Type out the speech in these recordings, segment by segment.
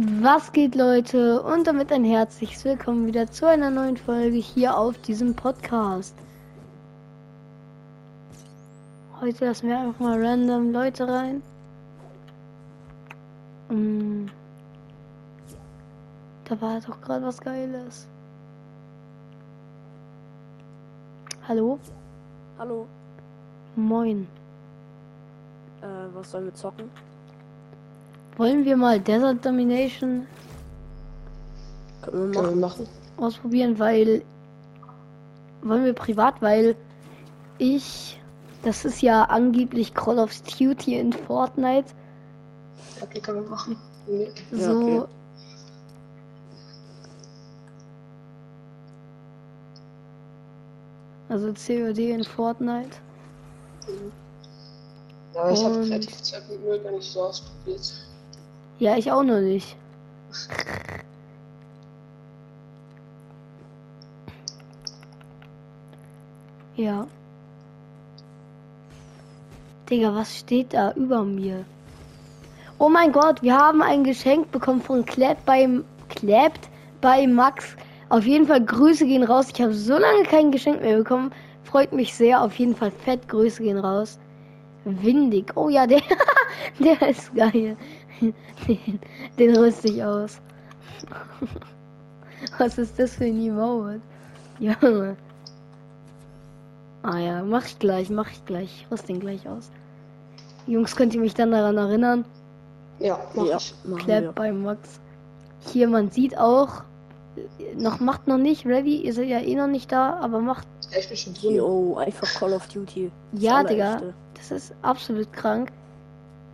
Was geht, Leute? Und damit ein herzliches Willkommen wieder zu einer neuen Folge hier auf diesem Podcast. Heute lassen wir einfach mal random Leute rein. Mm. Da war doch gerade was Geiles. Hallo? Hallo, Moin. äh, was sollen wir zocken? Wollen wir mal Desert Domination Können wir Können wir machen. machen. ausprobieren, weil wollen wir privat, weil ich das ist ja angeblich Call of Duty in Fortnite. Okay, können wir machen. Nee. Ja, So okay. also COD in Fortnite. Ja, ich habe Kreativ 2.0 gar nicht so ausprobiert. Ja, ich auch noch nicht. Ja. Digga, was steht da über mir? Oh mein Gott, wir haben ein Geschenk bekommen von Clap beim Clapped bei Max. Auf jeden Fall Grüße gehen raus. Ich habe so lange kein Geschenk mehr bekommen. Freut mich sehr. Auf jeden Fall fett Grüße gehen raus. Windig. Oh ja, der, der ist geil. Den, den rüste ich aus. Was ist das für ein Emote? Junge. Ah ja, mach ich gleich, mach ich gleich. Ich rüste den gleich aus. Jungs, könnt ihr mich dann daran erinnern? Ja, mach Ja, ich. Clap bei Max. Hier, man sieht auch, noch macht noch nicht ready, ihr seid ja eh noch nicht da, aber macht, bin schon drin. Yo, einfach Call of Duty. Das ja. Digga, das ist absolut krank.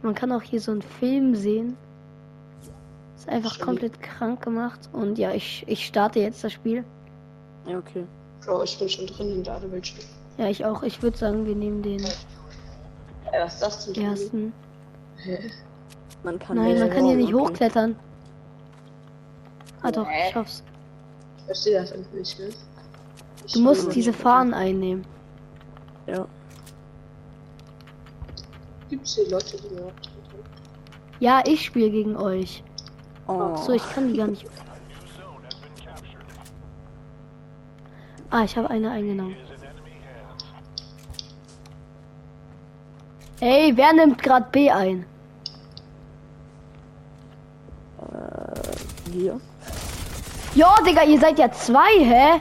Man kann auch hier so einen Film sehen. Ist einfach Schön. komplett krank gemacht. Und ja, ich, ich starte jetzt das Spiel. Ja, okay. Bro, ich bin schon drin in der Bildschirm. Ja, ich auch. Ich würde sagen, wir nehmen den Ja, was ist das denn? ersten. Hä? Man kann Nein, man kann hier nicht hochklettern. Ah doch, Hä? ich schaff's. Ich verstehe das einfach nicht, ne? Ich Du musst diese. Fahnen einnehmen. Ja. Gibt's hier Leute, die mir Ja, ich spiele gegen euch. Oh. So, ich kann die gar nicht. Ah, ich habe eine eingenommen. Ey, wer nimmt gerade B ein? Wir. Ja, Digga, ihr seid ja zwei, hä?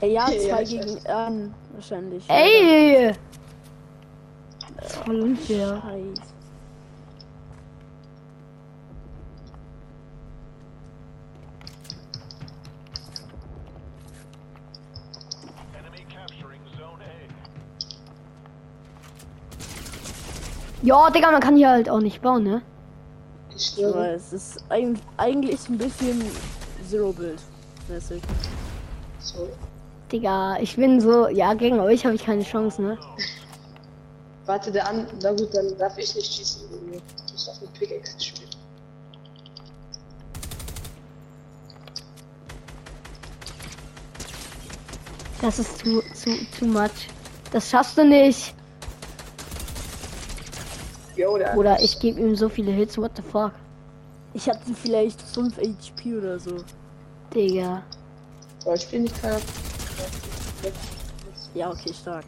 Ey, ja, Ja, zwei ich gegen. Ern wahrscheinlich. Ey! Ist voll unfair. Scheiße. Ja, Digga, man kann hier halt auch nicht bauen, ne? Ich weiß, es ist eig eigentlich ein bisschen Zero-Bild. mäßig. So. Digga, ich bin so, ja, gegen euch habe ich keine Chance, ne? Warte, der an. Na gut, dann darf ich nicht schießen. Ich muss auf mit Pickaxe spielen. Das ist too, too, too much. Das schaffst du nicht. Oder ich gebe ihm so viele Hits, what the fuck? Ich hatte vielleicht 5 HP oder so. Digga. Aber ich spiele nicht keiner. Ja, okay, stark.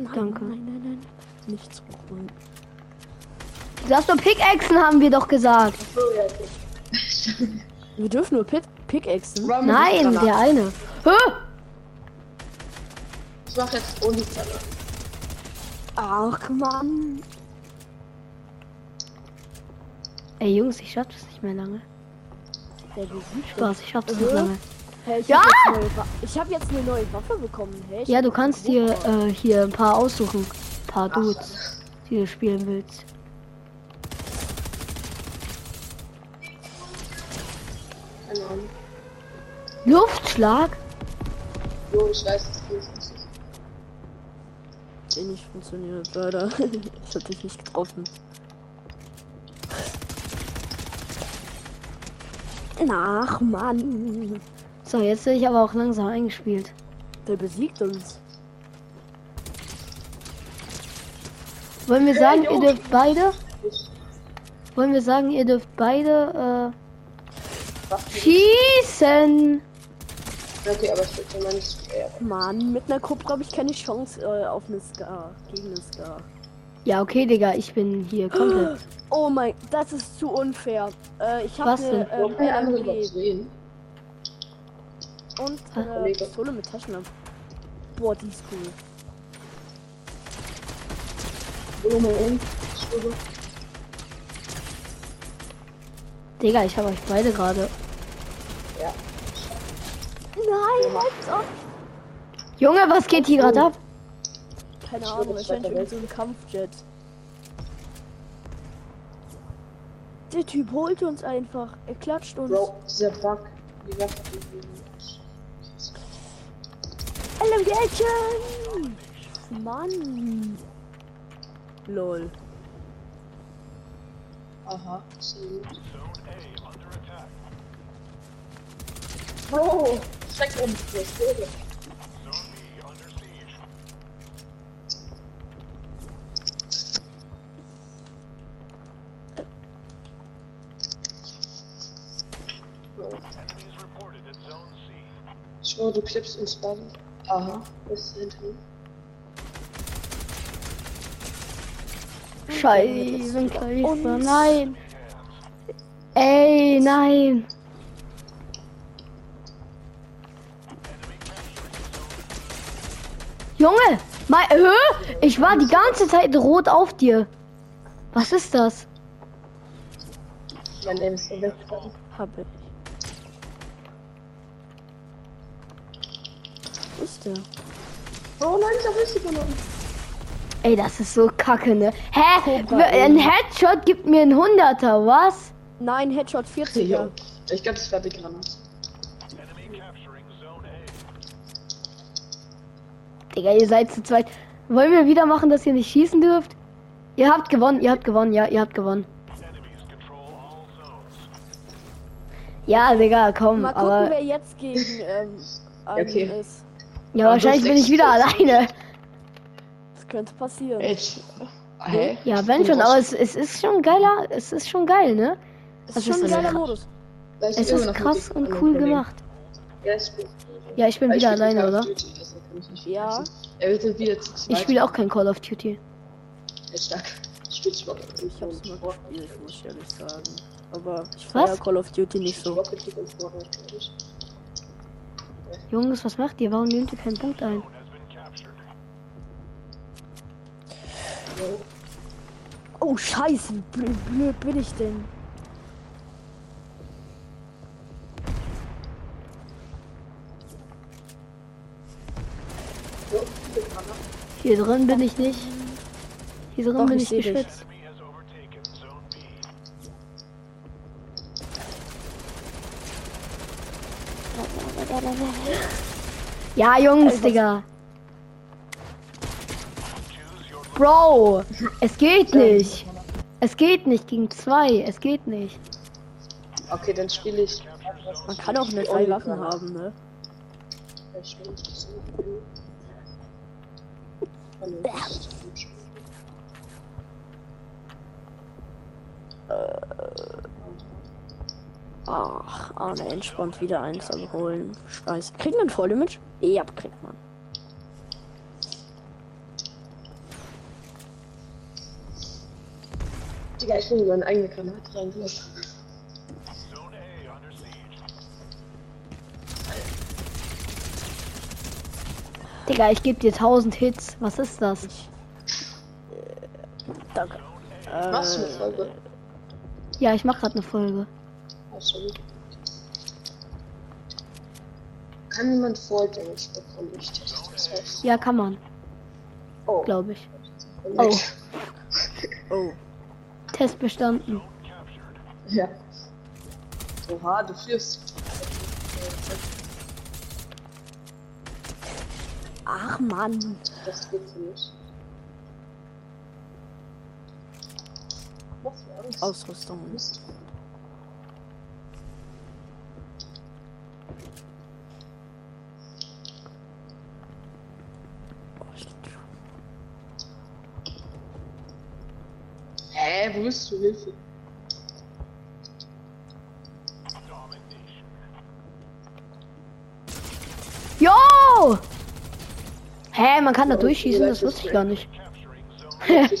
Nein, Danke. Nein, nein, nein. Nicht zurückholen. Du darfst nur Pickaxen, haben wir doch gesagt. So, ja. Wir dürfen nur Pit Pickaxen. Nein, der eine. Hä? Ich mach jetzt ohne Granate. Ach, Mann. Ey, Jungs, ich schaff das nicht mehr lange. Spaß, ich schaff das nicht lange. Hey, ich Ja! hab ich habe jetzt eine neue Waffe bekommen. Hey, Ja, du kannst dir äh, hier ein paar aussuchen. Ein paar Dudes, die du spielen willst. Luftschlag? Jo, ich weiß, das geht nicht. Nicht funktioniert, leider. ich hab dich nicht getroffen. Ach, Mann. So, jetzt bin ich aber auch langsam eingespielt. Der besiegt uns. Wollen wir sagen, ihr dürft beide? Wollen wir sagen, ihr dürft beide Waffen. Schießen! Okay, aber ich würde mal nicht. Mann, mit einer Cobra habe ich keine Chance äh, auf eine Scar. Gegen eine Scar. Ja, okay, Digga, ich bin hier komplett. Oh mein, das ist zu unfair. Äh, ich habe Was eine denn? Wo ähm, kann der andere überhaupt LMG sehen? Und Ah, äh, mega. Pistole mit Taschenlampe. Boah, die ist cool. Um? Schwebe. Digga, ich habe euch beide gerade. Ja. Nein, als ob. Junge, was geht hier gerade ab? Keine Ich Ahnung, wahrscheinlich so ein Kampfjet. Der Typ holt uns einfach. Er klatscht uns. Bro, dieser Bug. Die Waffe. LMG Action! Mann. Lol. Aha. Bro, check um. Der Schwebe. Ich schwöre, du klippst ins Band. Aha, ist hinter mir? Scheiße, Scheiße, nein. Ey, nein. Junge, mein, hä? ich war die ganze Zeit rot auf dir. Was ist das? Mein Name ist so weg. Ist der? Oh nein, ich hab richtig genommen. Ey, das ist so kacke, ne? Hä? Cobra, Ein. Headshot gibt mir ein Hunderter, was? Nein, Headshot 40er. Ja. Ich glaube, das war die Granate. Digga, ihr seid zu zweit. Wollen wir wieder machen, dass ihr nicht schießen dürft? Ihr habt gewonnen, ihr habt gewonnen, ja, ihr habt gewonnen. Ja, Digga, komm, Mal gucken, aber. wer jetzt gegen ähm, Okay. ist. Ja, Aber wahrscheinlich bin ich wieder alleine. Das könnte passieren. Edge. Hä? Ja, wenn schon, aber es, es ist schon geiler, es ist schon geil, ne? Das das ist schon ist ein geiler Modus. Ich Es ist krass und cool gemacht. Ja, ich bin. Ja, ich bin wieder spiele alleine, oder? Duty, ich Ja. vergessen. Er wird wieder zu zweit. Ich spiele auch kein Call of Duty. Ja, stark. Ich Ich hab's mal gespielt, muss ich ehrlich sagen. Aber ich Was? feier Call of Duty nicht so. Rocket League und Fortnite, glaub ich. Jungs, was macht ihr? Warum nehmt ihr keinen Punkt ein? Oh, scheiße, wie blöd, blöd bin ich denn? Hier drin bin ich nicht. Hier drin Doch, bin ich ich geschützt. Ja, Jungs, was- Digga. Bro, es geht nicht. Es geht nicht gegen zwei. Es geht nicht. Okay, dann spiele ich. Man kann auch nur drei Waffen haben, ne? Nicht. Ach, Arne entspannt wieder eins am holen. Scheiße. Kriegt man voll Image? Ja, kriegt man. Digga, ich bin meine eigene Granate reingelassen. Digga, ich gebe dir 1000 Hits. Was ist das? Danke. Machst du eine Äh, Folge? Ja, ich mach gerade eine Folge. Ach, sorry. Kann niemand Fall Damage bekommen? Ich teste das aus. Ja, kann man, Oh. glaube ich. Oh. oh. Test bestanden. Ja. Oha, du führst. Ach Mann. Das geht nicht. Was für Angst? Ausrüstung. Mist. Louis zu Hilfe. Jo! Hä, man kann da durchschießen, das wusste ich gar nicht. Hä?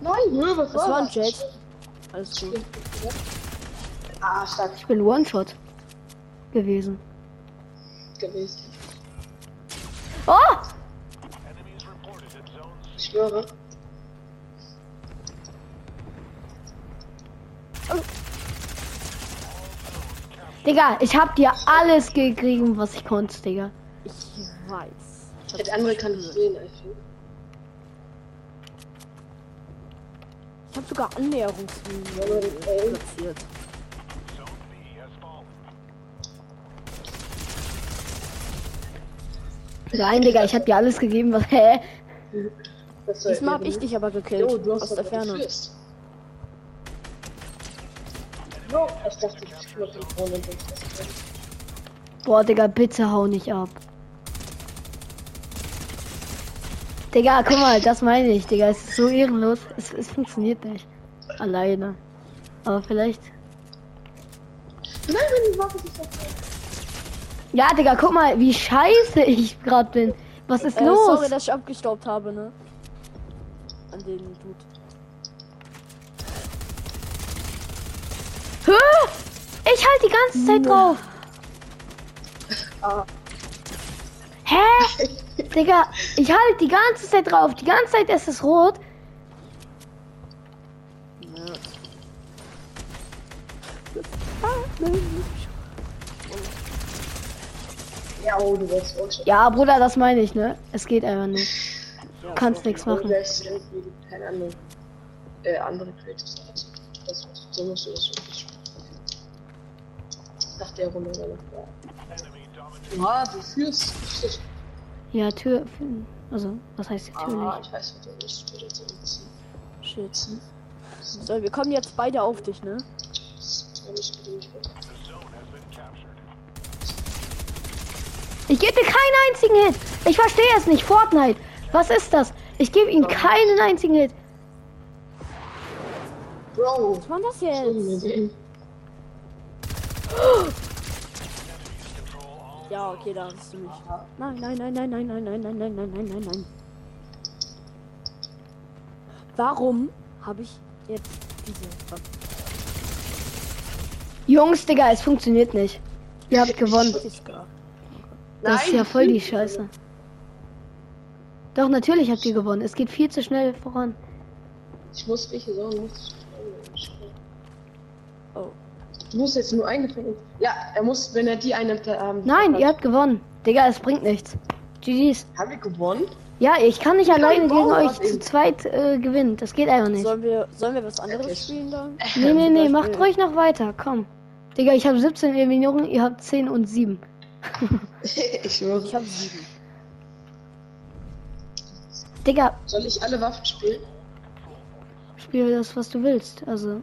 Nein, Hö, was das war ein Jet. Alles gut. Ah, stark Ich bin One-Shot gewesen. gewesen. Oh! Ich schwöre. Digga, ich hab dir alles gegeben, was ich konnte, Digga. Ich weiß. Ich Der andere kann nicht sehen. Ich habe sogar ey. platziert. Nein, Digga, ich hab dir alles gegeben, was. Hä? Diesmal eben ich dich aber gekillt. Jo, du hast aus der Ferne. Jo, ich dachte, ich führe den Kronen Boah, Digga, bitte hau nicht ab. Digga, guck mal, das meine ich, Digga. Es ist so ehrenlos. Es, es funktioniert nicht. Alleine. Aber vielleicht. Nein, wenn die Waffe sich das Ja, Digga, guck mal, wie scheiße ich gerade bin. Was ist Äh, los? sorry, dass ich abgestaubt habe, ne? An den Dude. Hä? Ich halt die ganze Zeit drauf. Ah, Hä? Digga, ich halt die ganze Zeit drauf. Die ganze Zeit ist es rot. Ja. Ja, oh, du wirst. Ja, Bruder, das meine ich, ne? Es geht einfach nicht. Du kannst nichts machen. Ist irgendwie keine Ahnung. Äh, andere Creatives Art. Das, so musst du das wirklich spielen. Nach der Runde oder noch. Ja, du führst. Ja, Tür. Also, was heißt natürlich? Ah, ich weiß, was du nicht wieder so wir kommen jetzt beide auf dich, ne? Das habe ich geduldig. Ich gebe dir keinen einzigen Hit. Ich verstehe es nicht. Fortnite. Was ist das? Ich gebe ihm keinen einzigen Hit. Bro! Was war das jetzt? Ja, okay, da hast du mich. Nein, nein, nein, nein, nein, nein, nein, nein, nein, nein, nein, nein, nein. Warum habe ich jetzt diese? Jungs, Digga, es funktioniert nicht. Ihr habt gewonnen. Das ist ja voll die Scheiße. Doch, natürlich habt ihr gewonnen. Es geht viel zu schnell voran. Ich muss welche Sorgen muss. Oh. Du musst jetzt nur eingefangen. Ja, er muss, wenn er die einnimmt, ähm, Nein, ihr habt gewonnen. Digga, es bringt nichts. GG's. Haben wir gewonnen? Ja, ich kann nicht alleine gegen bauen euch zu zweit äh, gewinnen. Das geht einfach nicht. Sollen wir, sollen wir was anderes Okay. spielen dann? Nee, nee, nee, macht ruhig noch weiter. Komm. Digga, ich habe 17 Eliminierungen, ihr habt 10 und 7. ich schwöre. Ich habe sieben. Digga, Soll ich alle Waffen spielen? spiel das, was du willst. Also.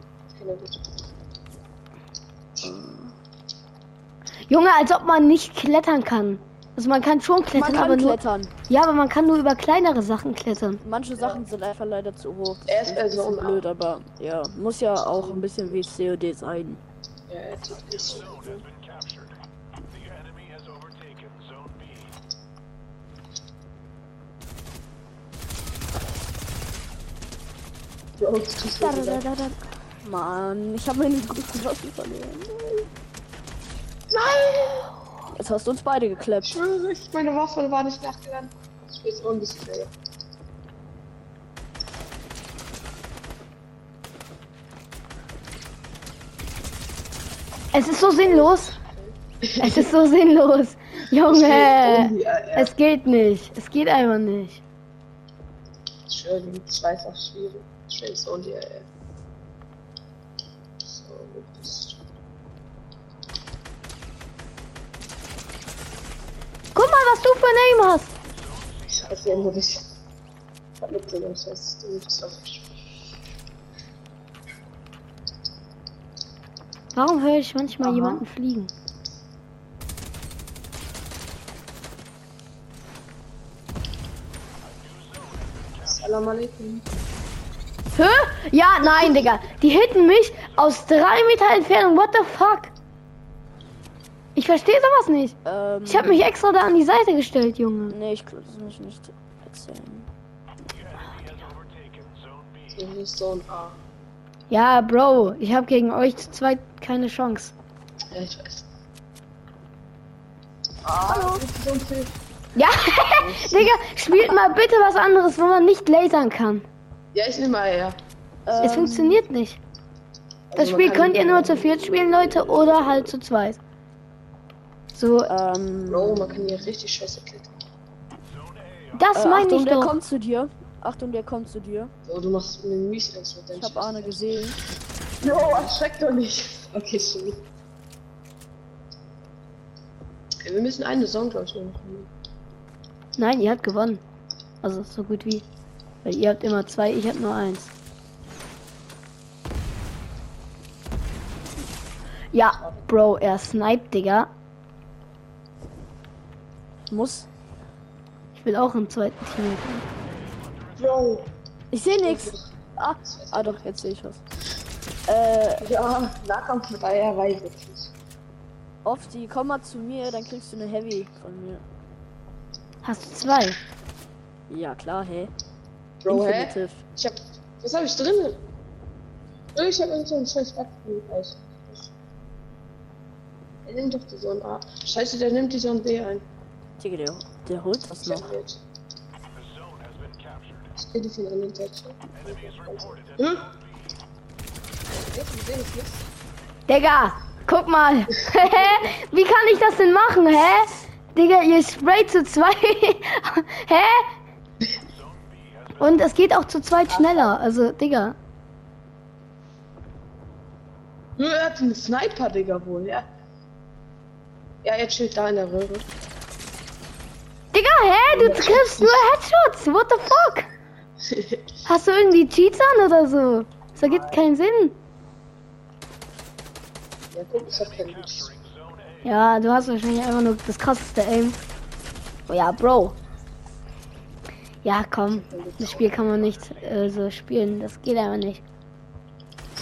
Junge, als ob man nicht klettern kann. Also man kann schon klettern, Man kann aber nur. klettern. Ja, aber man kann nur über kleinere Sachen klettern. Manche Sachen sind einfach leider zu hoch. Er ist also un- blöd, aber ja, muss ja auch ein bisschen wie COD sein. Ja, da, da, da, da. Mann, ich habe meine guten Waffen verloren. Nein! Jetzt hast du uns beide geklappt. ich meine Waffe war nicht nachgeladen. so ein bisschen Display. Es ist so sinnlos. Es ist so sinnlos. Junge, Ja, ja. es geht nicht. Es geht einfach nicht. Ich die zwei ist auch schwierig. Ich will so die, äh. So, wo bist du? Guck mal, was du für ein Aim hast. Ich weiß ja nur nicht. Ich hab mit dem Scheiß, du bist auf Warum höre ich manchmal Aha. jemanden fliegen? Salam alaikum. Hä? Ja, nein, Digga. Die hitten mich aus drei Meter Entfernung. What the fuck? Ich verstehe sowas nicht. Ähm, Ich habe mich extra da an die Seite gestellt, Junge. Nee, ich kann das nicht, nicht erzählen. So, hier ist so ein A. Ja, Bro, ich habe gegen euch zu zweit keine Chance. Ja, ich weiß. Hallo. Ja, Digga, spielt mal bitte was anderes, wo man nicht lasern kann. Ja, ich nehme mal her. Es Ähm, funktioniert nicht. Das Also Spiel könnt ihr nur zu viert spielen, Leute, oder halt zu zweit. So, Ähm, Bro, man kann hier richtig scheiße klettern. das äh, meine ich der doch. kommt zu dir. Achtung, der kommt zu dir. So, du machst mir mies mit deinem Ich habe Arne gesehen. Jo, erschreckt doch nicht. Okay, sorry. Wir müssen eine Song, glaube ich, noch machen. Nein, ihr habt gewonnen. Also so gut wie. Weil ihr habt immer zwei, ich hab nur eins. Ja, Bro, er sniped, Digga. Muss. Ich will auch im zweiten Team. Bro! Ich sehe nichts. Ah, ah doch, jetzt sehe ich was. Äh, Ja, Nahkampf mit Eierei wirklich. oft die komm mal zu mir, dann kriegst du eine Heavy von mir. Hast du zwei? Ja klar, hey. Bro, hä? Ich hab. Was hab ich drin? Ich hab irgend so einen scheiß Backfield. Er nimmt doch die Sonne A. Scheiße, der nimmt die Sonne B ein. Digga, der, der holt das Ich noch. Ich geh die von der anderen Seite. Hm? Digga, guck mal. Wie kann ich das denn machen, hä? Digga, ihr sprayt zu zweit. hä? Und es geht auch zu zweit schneller. Also, Digga. Nur er hat einen Sniper, Digga, wohl, ja. Ja, jetzt steht da in der Röhre. Digga, hä? Du triffst nur Headshots. What the fuck? Hast du irgendwie Cheats an oder so? Das ergibt keinen Sinn. ja, guck, ich hab keinen Witz. Ja, du hast wahrscheinlich einfach nur das krasseste Aim. Oh ja, Bro. Ja, komm. Das Spiel kann man nicht äh, so spielen. Das geht einfach nicht.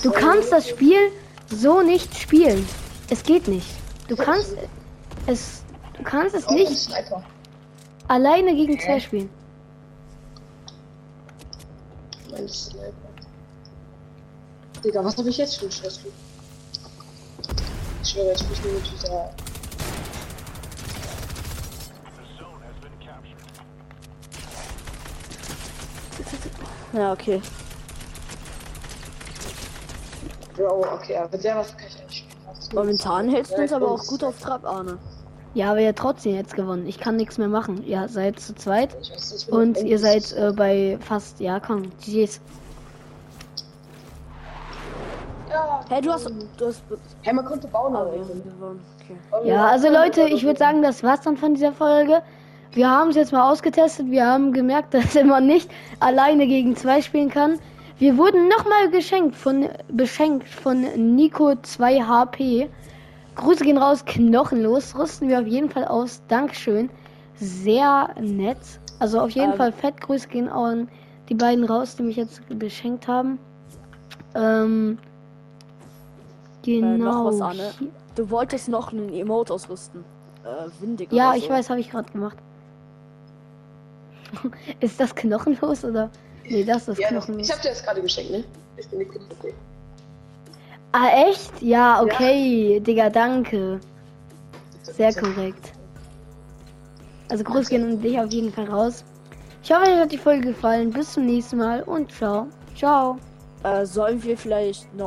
Du kannst das Spiel so nicht spielen. Es geht nicht. Du kannst es. Du kannst es Oh, nicht alleine gegen zwei spielen. Digga, was hab ich jetzt einen Scheiß? Ich schwöre, ich nur mit dieser. Ja, okay. Bro, okay, aber der was kann ich eigentlich spielen. Momentan hältst du uns aber auch gut auf Trab, Arne. Ja, aber habt trotzdem jetzt gewonnen. Ich kann nichts mehr machen. Ihr seid zu zweit weiß und ihr seid äh, bei fast. Ja, komm. GG's. Hey, du hast. Du hast. Hey, man konnte bauen, Ah, aber gewonnen. Okay. Ja, also Leute, ich würde sagen, das war's dann von dieser Folge. Wir haben es jetzt mal ausgetestet. Wir haben gemerkt, dass man nicht alleine gegen zwei spielen kann. Wir wurden nochmal geschenkt von beschenkt von Nico 2 HP. Grüße gehen raus, knochenlos. Rüsten wir auf jeden Fall aus. Dankeschön. Sehr nett. Also auf jeden Ähm. Fall fett Grüße gehen an die beiden raus, die mich jetzt beschenkt haben. Ähm, genau. noch was, Arne? hier- Du wolltest noch einen Emote ausrüsten. Äh, windig Ja, oder ich so. weiß, habe ich gerade gemacht. ist das knochenlos oder? Nee, das ist Ja, knochenlos. ich hab dir das gerade geschenkt, ne? Ich bin okay. Ah, echt? Ja, okay. Digga, danke. Sehr korrekt. Also Grüße gehen an dich auf jeden Fall raus. Ich hoffe, euch hat die Folge gefallen. Bis zum nächsten Mal und ciao. Ciao. Äh, sollen wir vielleicht noch